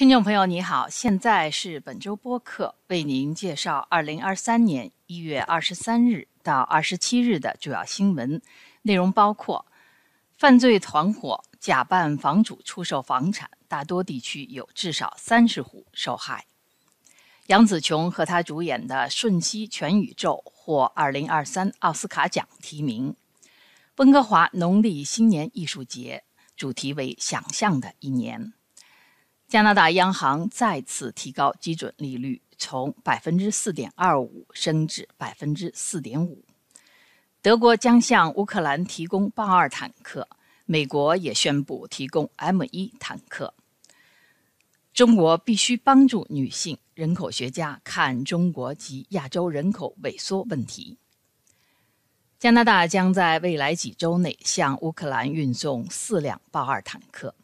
听众朋友，你好，现在是本周播客为您介绍二零二三年一月二十三日到二十七日的主要新闻。内容，包括犯罪团伙假扮房主出售房产，大多地区有至少三十户受害；杨紫琼和她主演的《瞬息全宇宙》获二零二三奥斯卡奖提名；温哥华农历新年艺术节主题为“想象的一年”。加拿大央行再次提高基准利率，从百分之四点二五升至百分之四点五。德国将向乌克兰提供豹二坦克，美国也宣布提供 M 一坦克。中国必须帮助女性，人口学家看中国及亚洲人口萎缩问题。加拿大将在未来几周内向乌克兰运送四辆豹二坦克。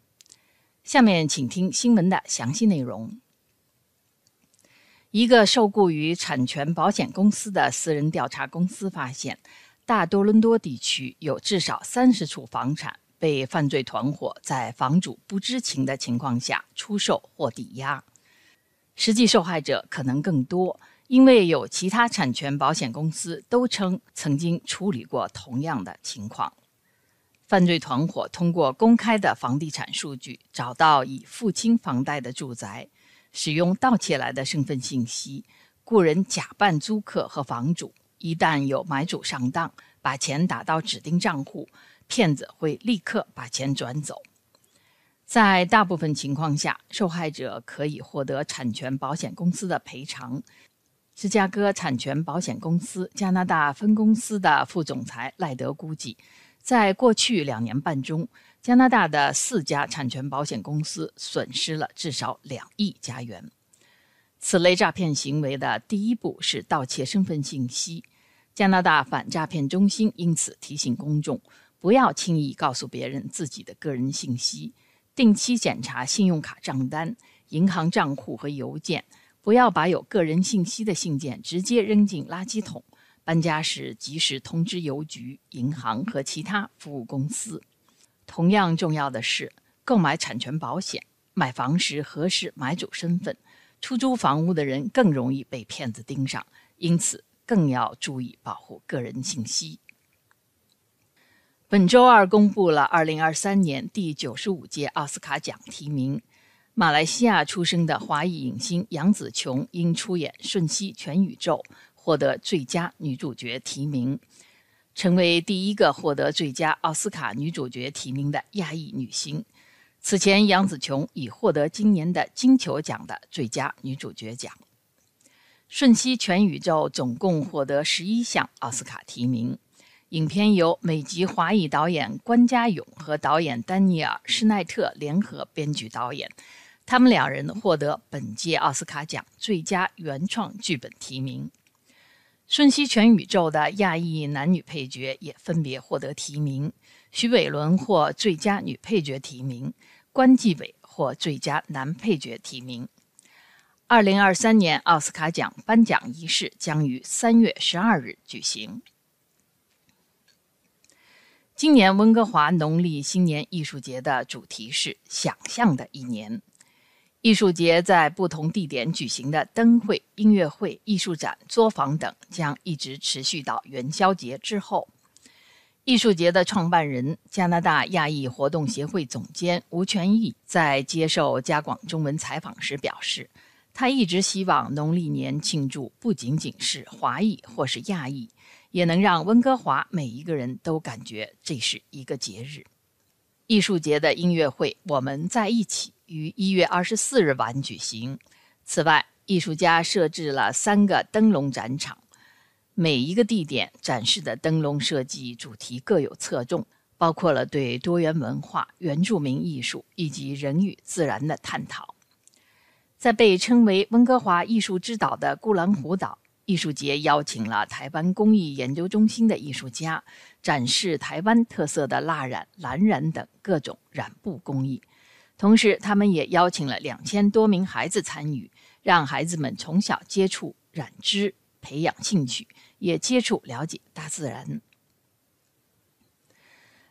下面请听新闻的详细内容。一个受雇于产权保险公司的私人调查公司发现，大多伦多地区有至少三十处房产被犯罪团伙在房主不知情的情况下出售或抵押。实际受害者可能更多，因为有其他产权保险公司都称曾经处理过同样的情况。犯罪团伙通过公开的房地产数据找到已付清房贷的住宅，使用盗窃来的身份信息雇人假扮租客和房主。一旦有买主上当，把钱打到指定账户，骗子会立刻把钱转走。在大部分情况下，受害者可以获得产权保险公司的赔偿。芝加哥产权保险公司加拿大分公司的副总裁赖德估计。在过去两年半中，加拿大的四家产权保险公司损失了至少两亿加元。此类诈骗行为的第一步是盗窃身份信息。加拿大反诈骗中心因此提醒公众，不要轻易告诉别人自己的个人信息，定期检查信用卡账单、银行账户和邮件，不要把有个人信息的信件直接扔进垃圾桶。搬家时及时通知邮局、银行和其他服务公司。同样重要的是，购买产权保险，买房时核实买主身份。出租房屋的人更容易被骗子盯上，因此更要注意保护个人信息。本周二公布了2023年第九十五届奥斯卡奖提名。马来西亚出生的华裔影星杨紫琼因出演《瞬息全宇宙》。获得最佳女主角提名，成为第一个获得最佳奥斯卡女主角提名的亚裔女星。此前，杨紫琼已获得今年的金球奖的最佳女主角奖。《瞬息全宇宙》总共获得十一项奥斯卡提名。影片由美籍华裔导演关家勇和导演丹尼尔·施奈特联合编剧导演，他们两人获得本届奥斯卡奖最佳原创剧本提名。《瞬息全宇宙》的亚裔男女配角也分别获得提名，徐伟伦获最佳女配角提名，关继伟获最佳男配角提名。二零二三年奥斯卡奖颁奖仪式将于三月十二日举行。今年温哥华农历新年艺术节的主题是“想象的一年”。艺术节在不同地点举行的灯会、音乐会、艺术展、作坊等将一直持续到元宵节之后。艺术节的创办人、加拿大亚裔活动协会总监吴全义在接受加广中文采访时表示，他一直希望农历年庆祝不仅仅是华裔或是亚裔，也能让温哥华每一个人都感觉这是一个节日。艺术节的音乐会，我们在一起。于一月二十四日晚举行。此外，艺术家设置了三个灯笼展场，每一个地点展示的灯笼设计主题各有侧重，包括了对多元文化、原住民艺术以及人与自然的探讨。在被称为温哥华艺术之岛的孤兰湖岛，艺术节邀请了台湾工艺研究中心的艺术家，展示台湾特色的蜡染、蓝染等各种染布工艺。同时，他们也邀请了两千多名孩子参与，让孩子们从小接触染织，培养兴趣，也接触了解大自然。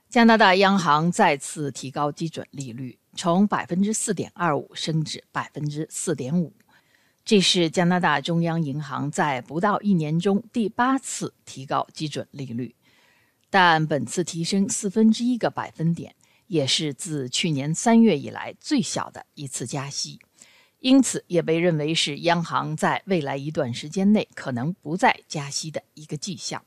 加拿大央行再次提高基准利率，从百分之四点二五升至百分之四点五。这是加拿大中央银行在不到一年中第八次提高基准利率，但本次提升四分之一个百分点，也是自去年三月以来最小的一次加息，因此也被认为是央行在未来一段时间内可能不再加息的一个迹象。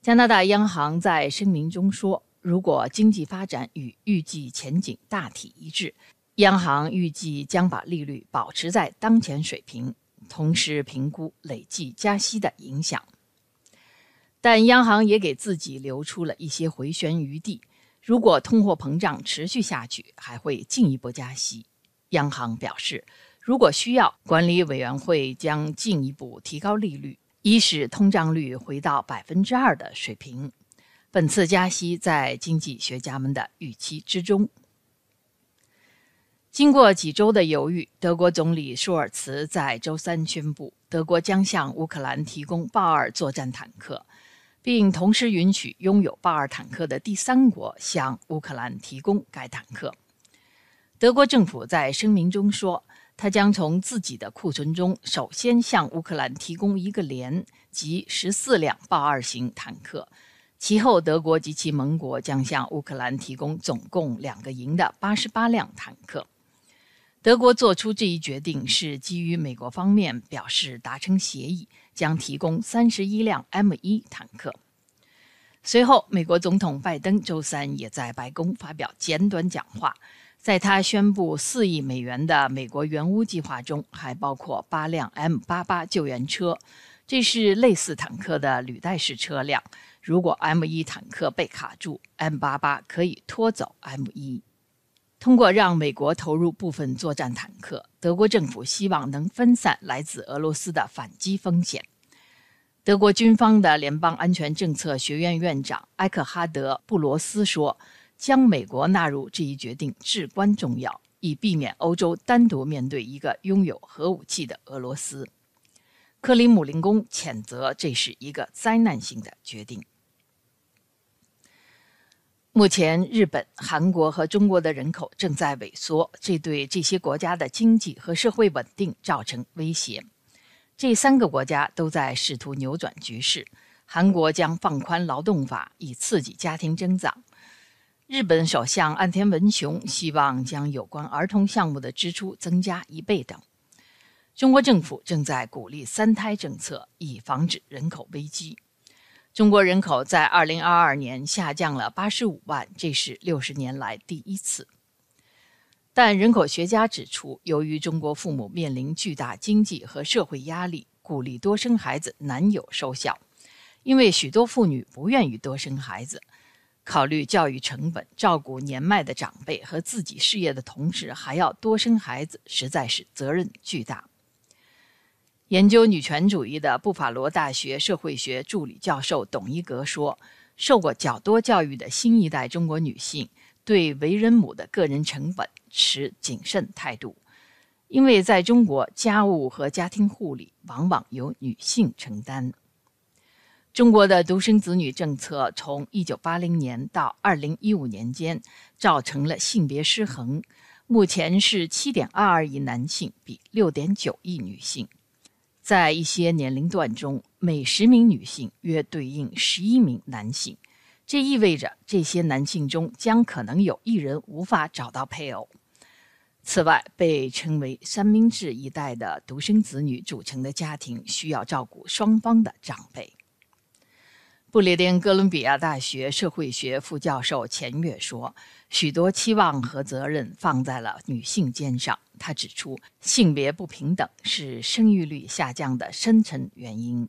加拿大央行在声明中说，如果经济发展与预计前景大体一致。央行预计将把利率保持在当前水平，同时评估累计加息的影响。但央行也给自己留出了一些回旋余地，如果通货膨胀持续下去，还会进一步加息。央行表示，如果需要，管理委员会将进一步提高利率，以使通胀率回到百分之二的水平。本次加息在经济学家们的预期之中。经过几周的犹豫，德国总理舒尔茨在周三宣布，德国将向乌克兰提供豹二作战坦克，并同时允许拥有豹二坦克的第三国向乌克兰提供该坦克。德国政府在声明中说，他将从自己的库存中首先向乌克兰提供一个连及十四辆豹二型坦克，其后德国及其盟国将向乌克兰提供总共两个营的八十八辆坦克。德国做出这一决定是基于美国方面表示达成协议，将提供三十一辆 M1 坦克。随后，美国总统拜登周三也在白宫发表简短讲话，在他宣布四亿美元的美国援乌计划中，还包括八辆 M88 救援车，这是类似坦克的履带式车辆。如果 M1 坦克被卡住，M88 可以拖走 M1。通过让美国投入部分作战坦克，德国政府希望能分散来自俄罗斯的反击风险。德国军方的联邦安全政策学院院长埃克哈德·布罗斯说：“将美国纳入这一决定至关重要，以避免欧洲单独面对一个拥有核武器的俄罗斯。”克里姆林宫谴责这是一个灾难性的决定。目前，日本、韩国和中国的人口正在萎缩，这对这些国家的经济和社会稳定造成威胁。这三个国家都在试图扭转局势。韩国将放宽劳动法，以刺激家庭增长。日本首相岸田文雄希望将有关儿童项目的支出增加一倍等。中国政府正在鼓励三胎政策，以防止人口危机。中国人口在2022年下降了85万，这是60年来第一次。但人口学家指出，由于中国父母面临巨大经济和社会压力，鼓励多生孩子难有收效，因为许多妇女不愿意多生孩子。考虑教育成本、照顾年迈的长辈和自己事业的同时，还要多生孩子，实在是责任巨大。研究女权主义的布法罗大学社会学助理教授董一格说：“受过较多教育的新一代中国女性对为人母的个人成本持谨慎态度，因为在中国，家务和家庭护理往往由女性承担。中国的独生子女政策从1980年到2015年间造成了性别失衡，目前是7.22亿男性比6.9亿女性。”在一些年龄段中，每十名女性约对应十一名男性，这意味着这些男性中将可能有一人无法找到配偶。此外，被称为“三明治一代”的独生子女组成的家庭需要照顾双方的长辈。不列颠哥伦比亚大学社会学副教授钱月说：“许多期望和责任放在了女性肩上。”他指出，性别不平等是生育率下降的深层原因。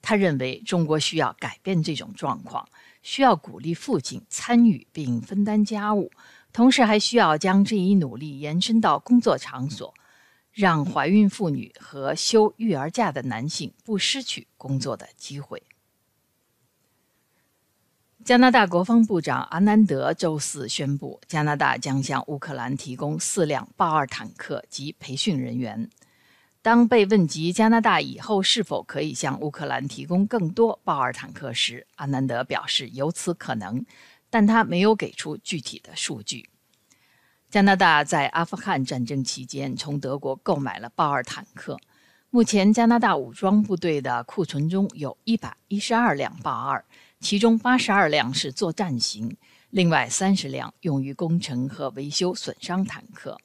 他认为，中国需要改变这种状况，需要鼓励父亲参与并分担家务，同时还需要将这一努力延伸到工作场所，让怀孕妇女和休育儿假的男性不失去工作的机会。加拿大国防部长阿南德周四宣布，加拿大将向乌克兰提供四辆豹二坦克及培训人员。当被问及加拿大以后是否可以向乌克兰提供更多豹二坦克时，阿南德表示有此可能，但他没有给出具体的数据。加拿大在阿富汗战争期间从德国购买了豹二坦克。目前，加拿大武装部队的库存中有一百一十二辆豹二，其中八十二辆是作战型，另外三十辆用于工程和维修损伤坦克。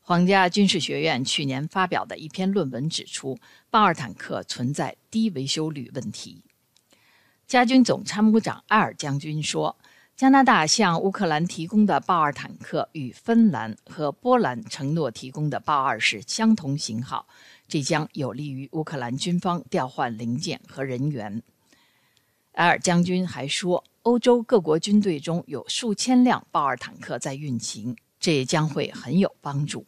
皇家军事学院去年发表的一篇论文指出，豹二坦克存在低维修率问题。加军总参谋长埃尔将军说。加拿大向乌克兰提供的豹二坦克与芬兰和波兰承诺提供的豹二是相同型号，这将有利于乌克兰军方调换零件和人员。埃尔将军还说，欧洲各国军队中有数千辆豹二坦克在运行，这也将会很有帮助。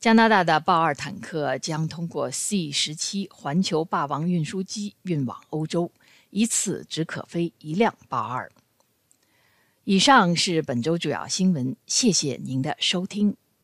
加拿大的豹二坦克将通过 C 十七环球霸王运输机运往欧洲，一次只可飞一辆豹二。以上是本周主要新闻，谢谢您的收听。